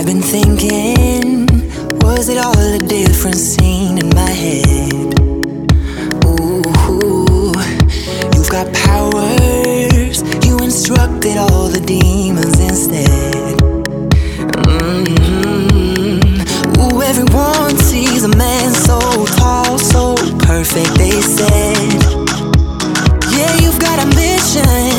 I've been thinking, was it all a different scene in my head? Ooh, you've got powers, you instructed all the demons instead. Mm-hmm. Ooh, everyone sees a man so tall, so perfect, they said. Yeah, you've got a mission.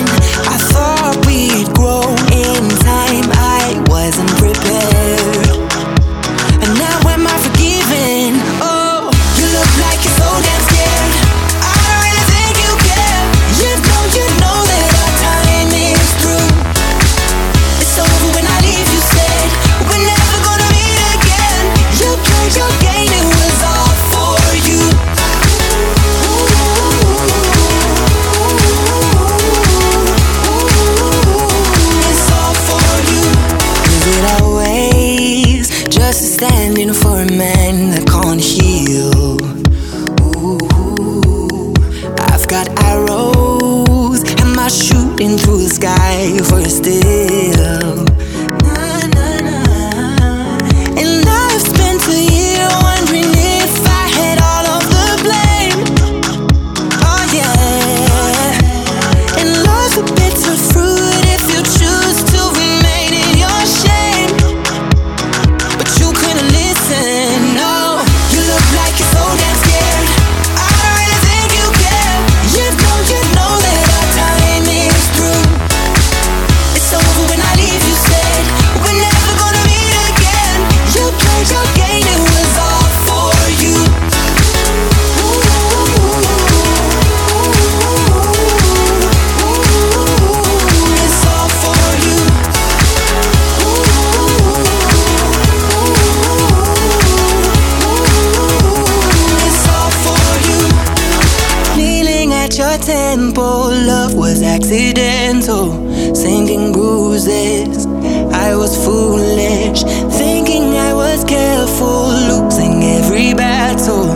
tempo, love was accidental. Singing bruises, I was foolish. Thinking I was careful, losing every battle.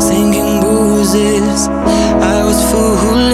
Singing bruises, I was foolish.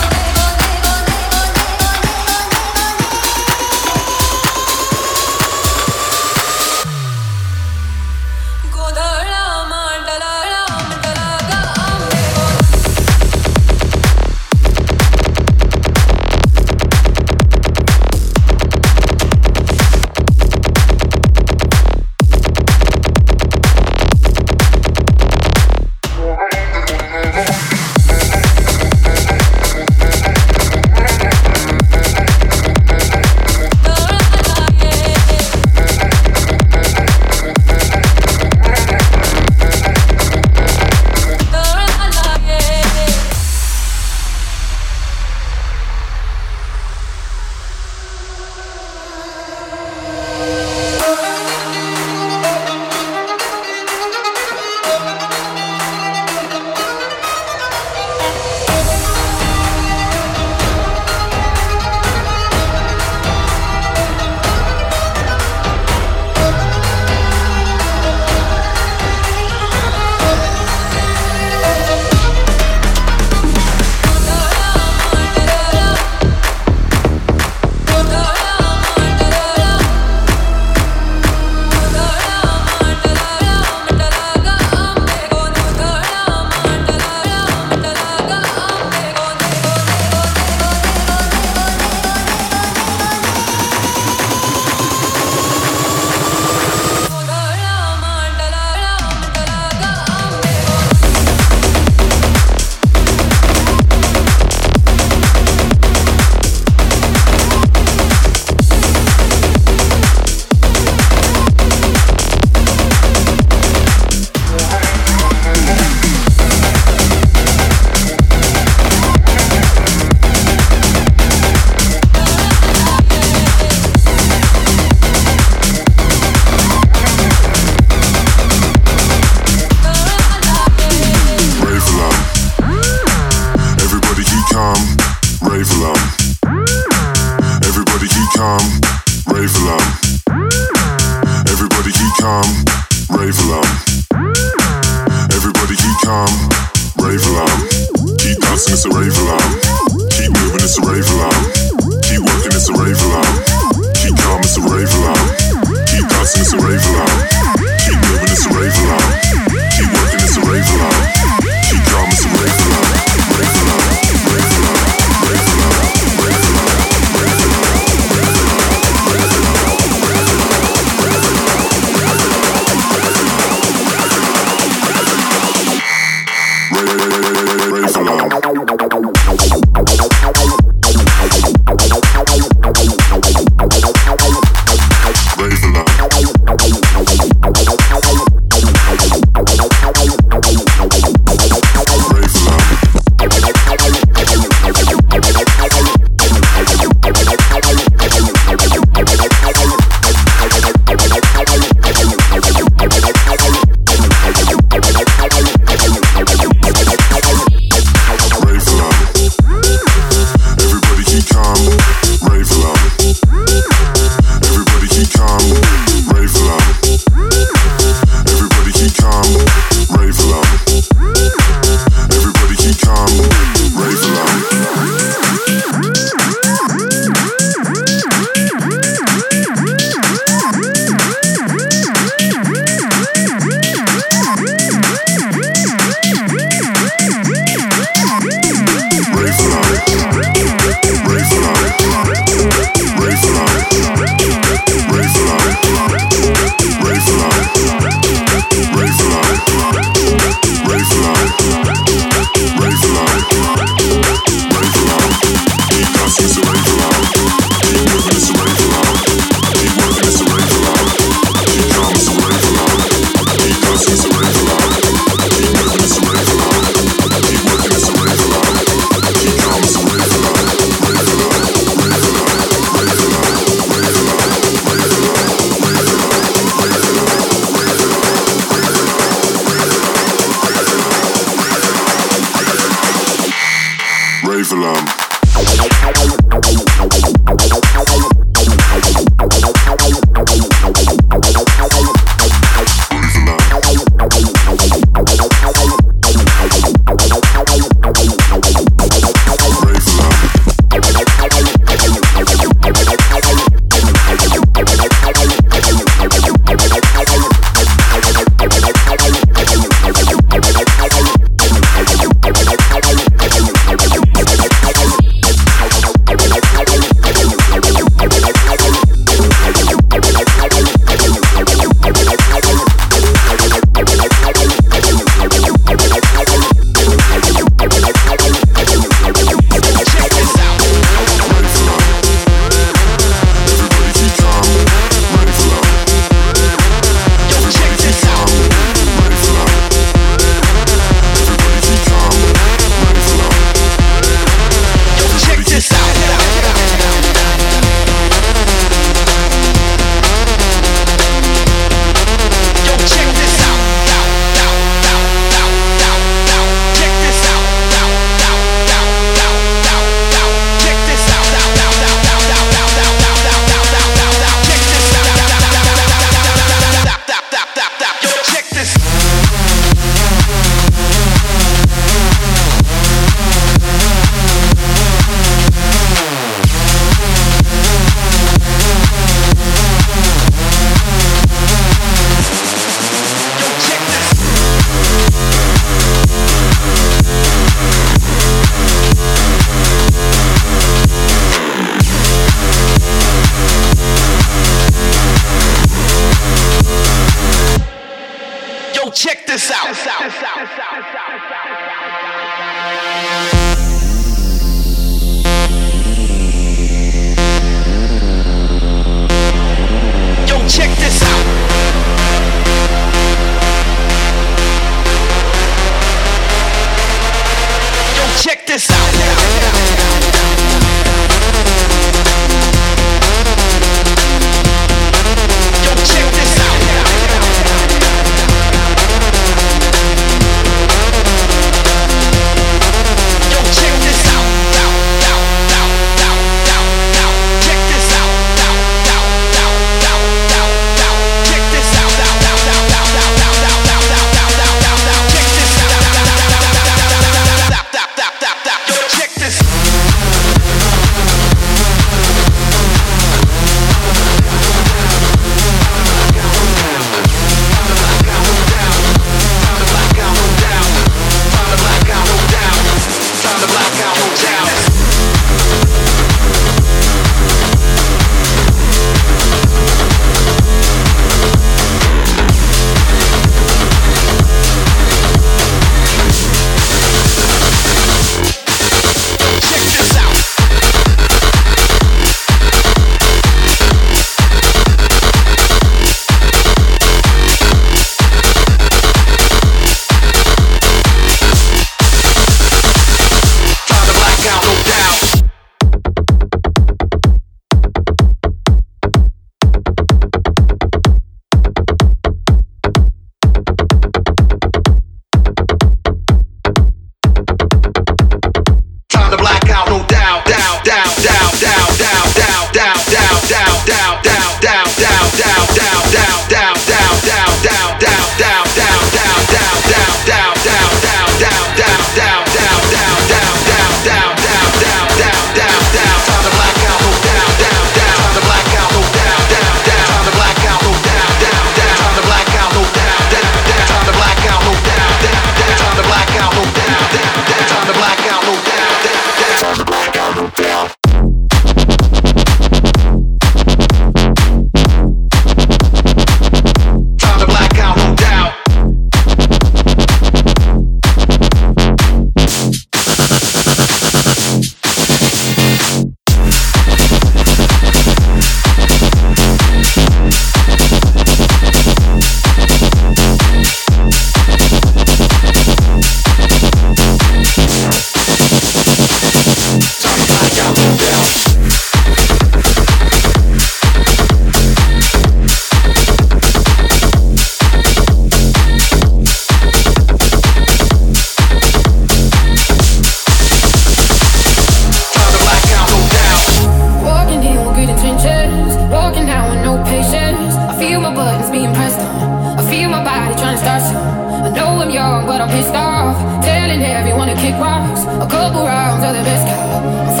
Couple rounds of the biscuit.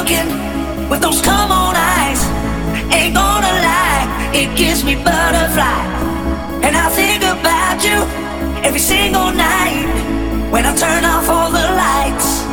looking with those come on eyes. Ain't gonna lie, it gives me butterflies. And I think about you every single night when I turn off all the lights.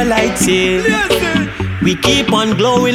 our lights. We keep on glowing.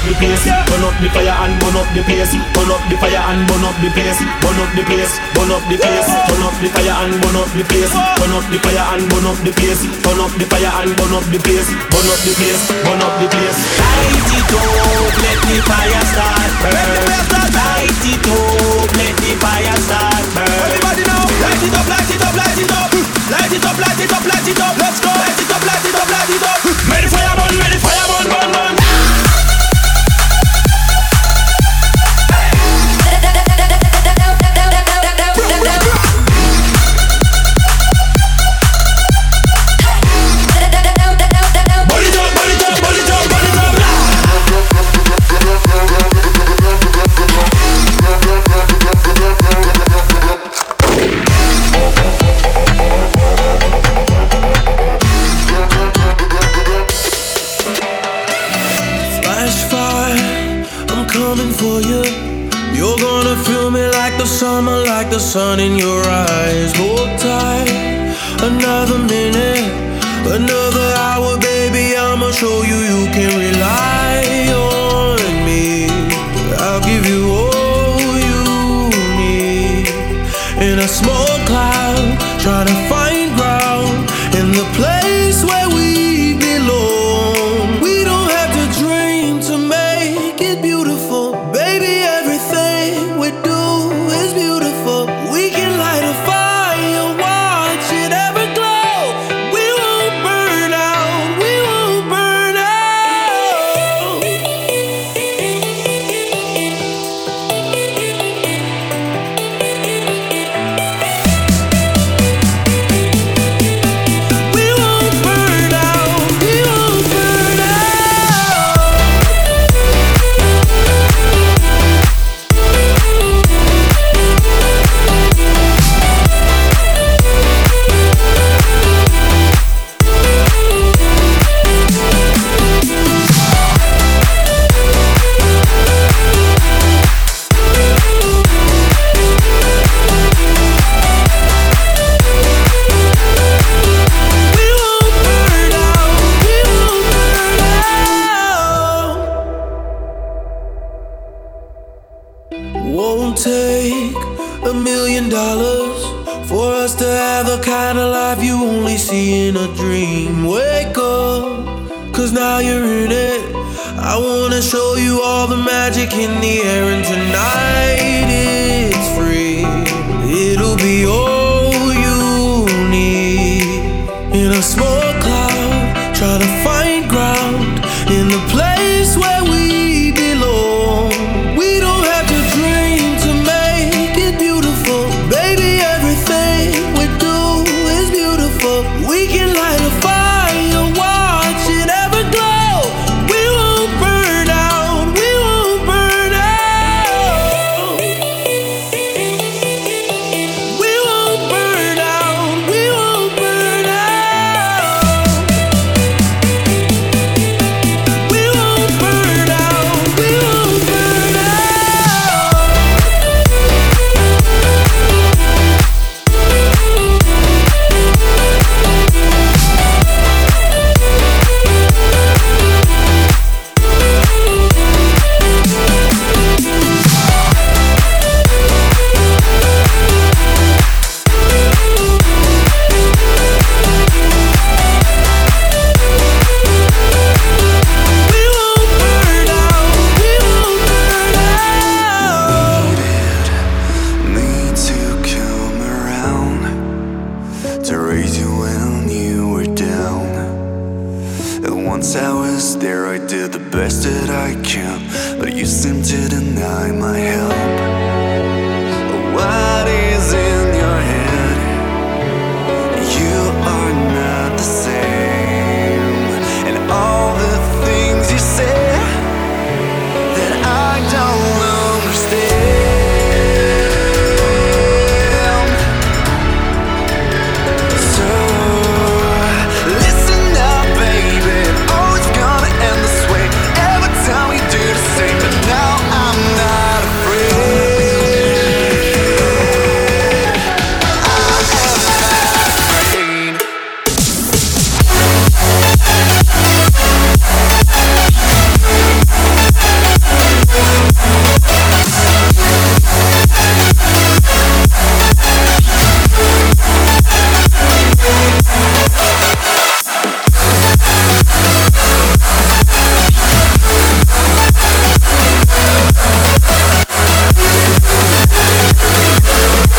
up the place, burn up the fire and burn up the place, burn up the fire and burn up the place, burn up the place, burn up the place, burn up the fire and burn up the place, burn up the fire and burn up the place, burn up the fire and burn up the place, burn up the place, burn up the place. Light it up, let the fire start burn. Light it up, let the fire start. Everybody now, light it up, light it up, light it up, light it up, light it up, light it up. sun in your eyes. I was there, I did the best that I can, but you seem to deny my help. Oh,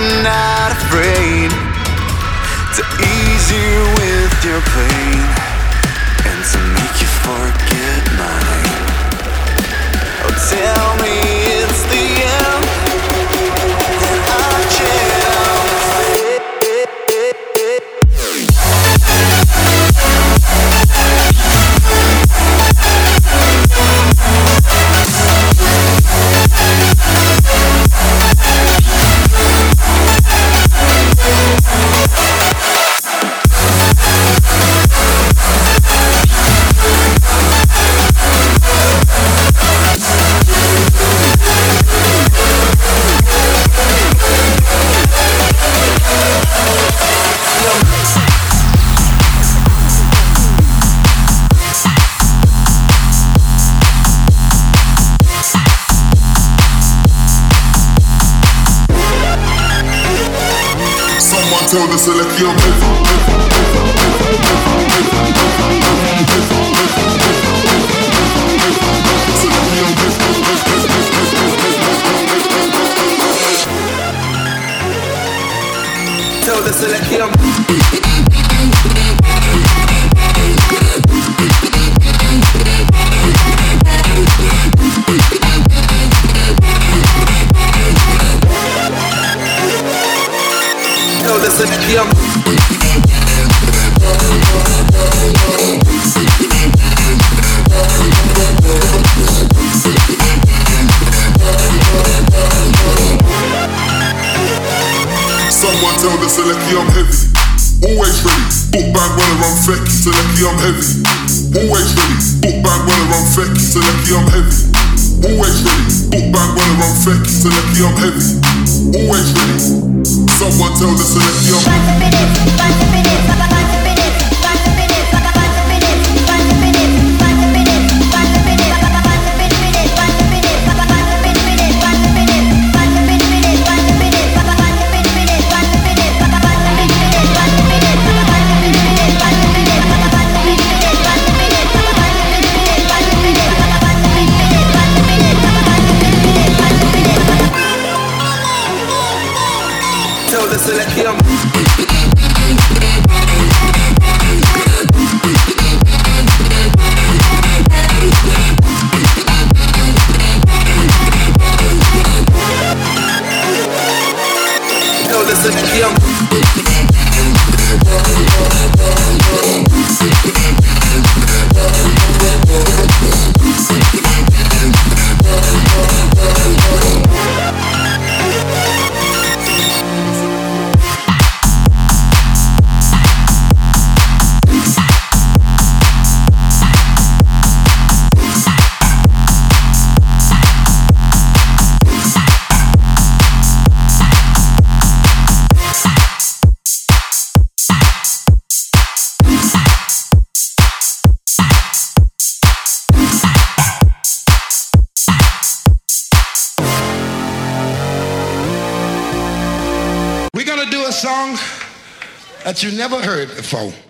I'm not afraid to ease you with your pain and to make you forget. select your I'm heavy. faw